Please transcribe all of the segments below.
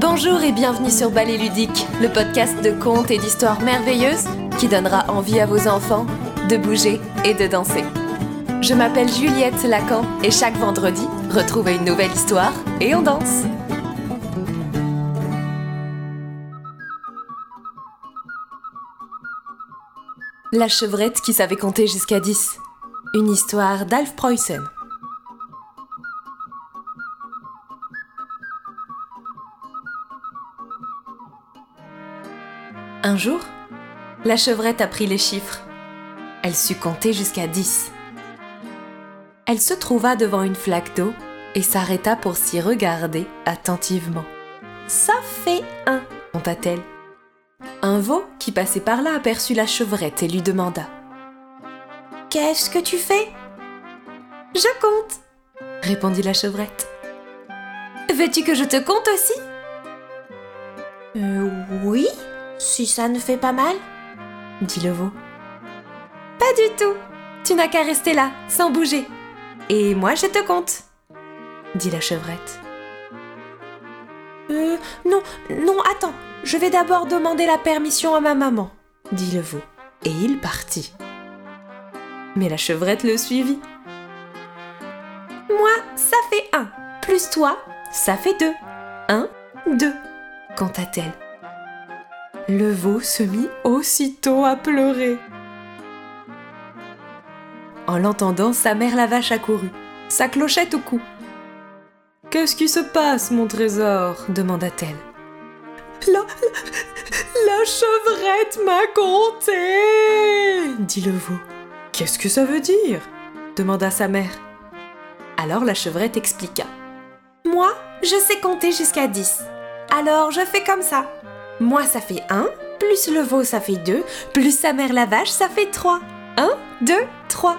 Bonjour et bienvenue sur Ballet Ludique, le podcast de contes et d'histoires merveilleuses qui donnera envie à vos enfants de bouger et de danser. Je m'appelle Juliette Lacan et chaque vendredi, retrouvez une nouvelle histoire et on danse. La chevrette qui savait compter jusqu'à 10. Une histoire d'Alf Preussen. Un jour, la chevrette apprit les chiffres. Elle sut compter jusqu'à 10. Elle se trouva devant une flaque d'eau et s'arrêta pour s'y regarder attentivement. Ça fait un, conta-t-elle. Un veau qui passait par là aperçut la chevrette et lui demanda Qu'est-ce que tu fais? Je compte, répondit la chevrette. Veux-tu que je te compte aussi? Euh, oui, ça ne fait pas mal. dit le veau. Pas du tout. Tu n'as qu'à rester là, sans bouger. Et moi, je te compte, dit la chevrette. Euh, non, non, attends, je vais d'abord demander la permission à ma maman. dit le veau. Et il partit. Mais la chevrette le suivit. Moi, ça fait un. Plus toi, ça fait deux. Un, deux, compta-t-elle. Le veau se mit aussitôt à pleurer. En l'entendant, sa mère la vache accourut, sa clochette au cou. Qu'est-ce qui se passe, mon trésor? demanda-t-elle. La, chevrette m'a compté dit le veau. Qu'est-ce que ça veut dire? demanda sa mère. Alors la chevrette expliqua. Moi, je sais compter jusqu'à 10. Alors je fais comme ça. Moi, ça fait 1, plus le veau, ça fait 2, plus sa mère la vache, ça fait 3. 1, 2, 3.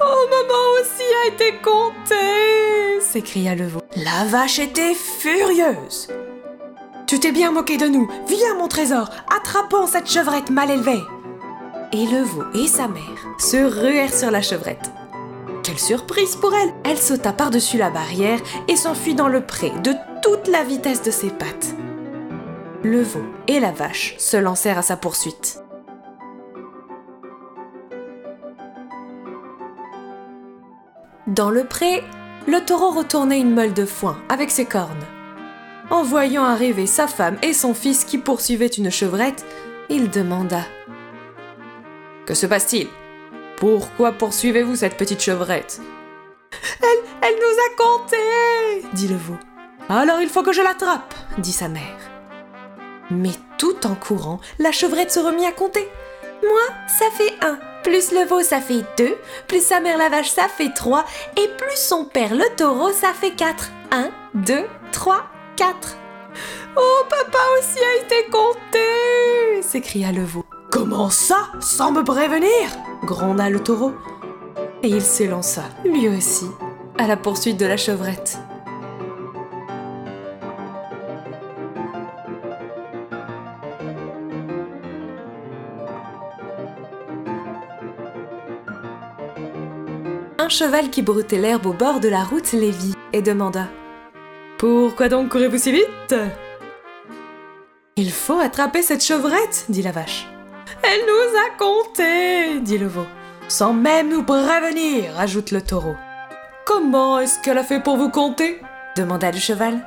Oh, maman aussi a été comptée s'écria le veau. La vache était furieuse. Tu t'es bien moqué de nous. Viens, mon trésor, attrapons cette chevrette mal élevée. Et le veau et sa mère se ruèrent sur la chevrette. Quelle surprise pour elle Elle sauta par-dessus la barrière et s'enfuit dans le pré de toute la vitesse de ses pattes. Le veau et la vache se lancèrent à sa poursuite. Dans le pré, le taureau retournait une meule de foin avec ses cornes. En voyant arriver sa femme et son fils qui poursuivaient une chevrette, il demanda Que se passe-t-il? Pourquoi poursuivez-vous cette petite chevrette Elle, elle nous a compté dit le veau. Alors il faut que je l'attrape, dit sa mère. Mais tout en courant, la chevrette se remit à compter. Moi, ça fait 1. Plus le veau, ça fait 2. Plus sa mère la vache, ça fait 3. Et plus son père le taureau, ça fait 4. 1, 2, 3, 4. Oh, papa aussi a été compté s'écria le veau. Comment ça Sans me prévenir? gronda le taureau. Et il s'élança, lui aussi, à la poursuite de la chevrette. Un cheval qui broutait l'herbe au bord de la route les vit et demanda Pourquoi donc courez-vous si vite Il faut attraper cette chevrette, dit la vache. Elle nous a compté, dit le veau. Sans même nous prévenir, ajoute le taureau. Comment est-ce qu'elle a fait pour vous compter? demanda le cheval.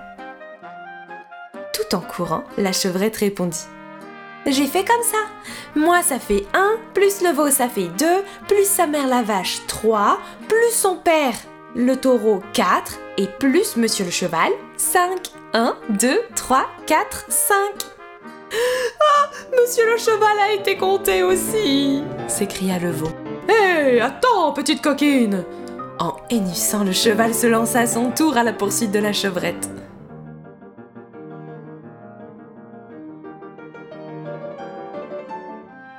Tout en courant, la chevrette répondit. J'ai fait comme ça. Moi, ça fait 1, plus le veau, ça fait 2, plus sa mère la vache, 3, plus son père, le taureau, 4, et plus monsieur le cheval, 5. 1, 2, 3, 4, 5. Ah, monsieur le cheval a été compté aussi s'écria le veau. Hé, attends, petite coquine En hennissant, le cheval se lança à son tour à la poursuite de la chevrette.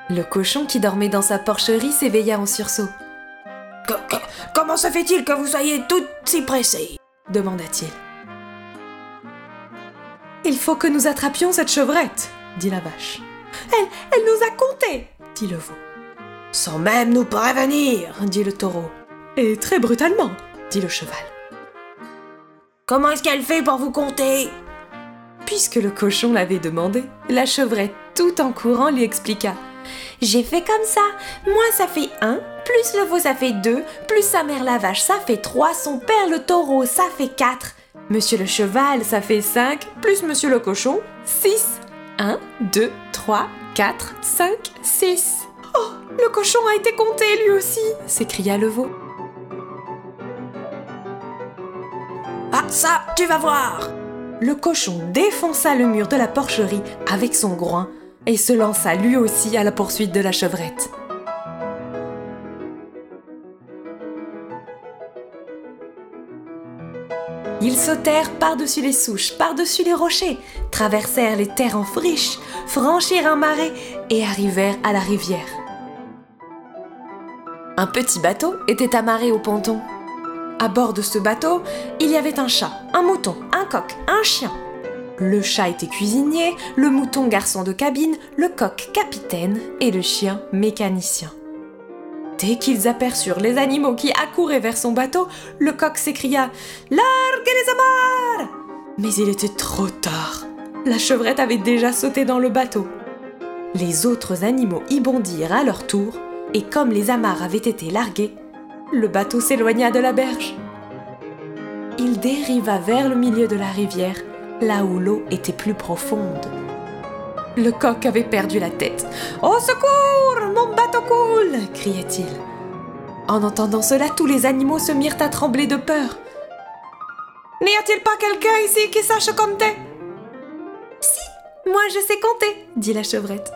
Le cochon qui dormait dans sa porcherie s'éveilla en sursaut. Comment se fait-il que vous soyez toutes si pressées? demanda-t-il. Il faut que nous attrapions cette chevrette, dit la vache. Elle, elle nous a compté, dit le veau. Sans même nous prévenir, dit le taureau. Et très brutalement, dit le cheval. Comment est-ce qu'elle fait pour vous compter? Puisque le cochon l'avait demandé, la chevrette, tout en courant, lui expliqua. J'ai fait comme ça. Moi, ça fait 1, plus le veau, ça fait 2, plus sa mère la vache, ça fait 3, son père le taureau, ça fait 4. Monsieur le cheval, ça fait 5, plus monsieur le cochon, 6. 1, 2, 3, 4, 5, 6. Oh, le cochon a été compté lui aussi s'écria le veau. Ah, ça, tu vas voir Le cochon défonça le mur de la porcherie avec son groin et se lança lui aussi à la poursuite de la chevrette. Ils sautèrent par-dessus les souches, par-dessus les rochers, traversèrent les terres en friche, franchirent un marais et arrivèrent à la rivière. Un petit bateau était amarré au ponton. À bord de ce bateau, il y avait un chat, un mouton, un coq, un chien. Le chat était cuisinier, le mouton garçon de cabine, le coq capitaine et le chien mécanicien. Dès qu'ils aperçurent les animaux qui accouraient vers son bateau, le coq s'écria Larguez les amarres Mais il était trop tard. La chevrette avait déjà sauté dans le bateau. Les autres animaux y bondirent à leur tour, et comme les amarres avaient été larguées, le bateau s'éloigna de la berge. Il dériva vers le milieu de la rivière, là où l'eau était plus profonde. Le coq avait perdu la tête. Au secours Mon bateau coule criait-il. En entendant cela, tous les animaux se mirent à trembler de peur. N'y a-t-il pas quelqu'un ici qui sache compter Si, moi je sais compter, dit la chevrette.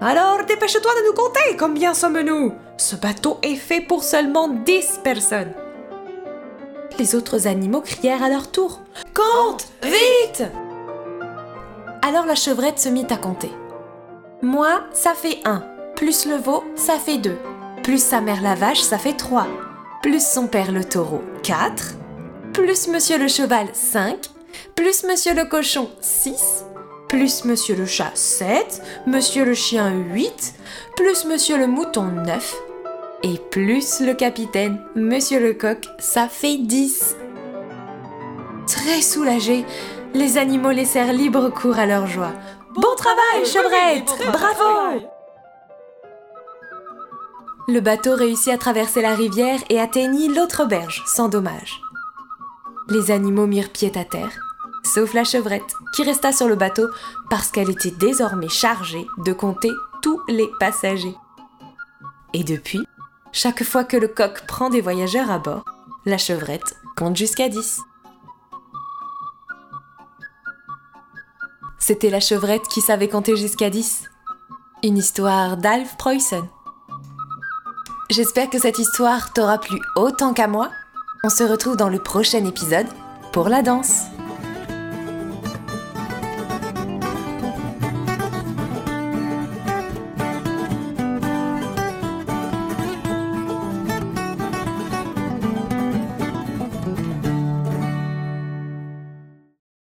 Alors dépêche-toi de nous compter, combien sommes-nous Ce bateau est fait pour seulement dix personnes. Les autres animaux crièrent à leur tour. Compte Vite alors la chevrette se mit à compter. Moi, ça fait 1. Plus le veau, ça fait 2. Plus sa mère la vache, ça fait 3. Plus son père le taureau, 4. Plus monsieur le cheval, 5. Plus monsieur le cochon, 6. Plus monsieur le chat, 7. Monsieur le chien, 8. Plus monsieur le mouton, 9. Et plus le capitaine, monsieur le coq, ça fait 10. Très soulagé, les animaux laissèrent libre cours à leur joie. Bon travail, chevrette Bravo Le bateau réussit à traverser la rivière et atteignit l'autre berge, sans dommage. Les animaux mirent pied à terre, sauf la chevrette, qui resta sur le bateau parce qu'elle était désormais chargée de compter tous les passagers. Et depuis, chaque fois que le coq prend des voyageurs à bord, la chevrette compte jusqu'à 10. C'était la chevrette qui savait compter jusqu'à 10. Une histoire d'Alf Preussen. J'espère que cette histoire t'aura plu autant qu'à moi. On se retrouve dans le prochain épisode pour la danse.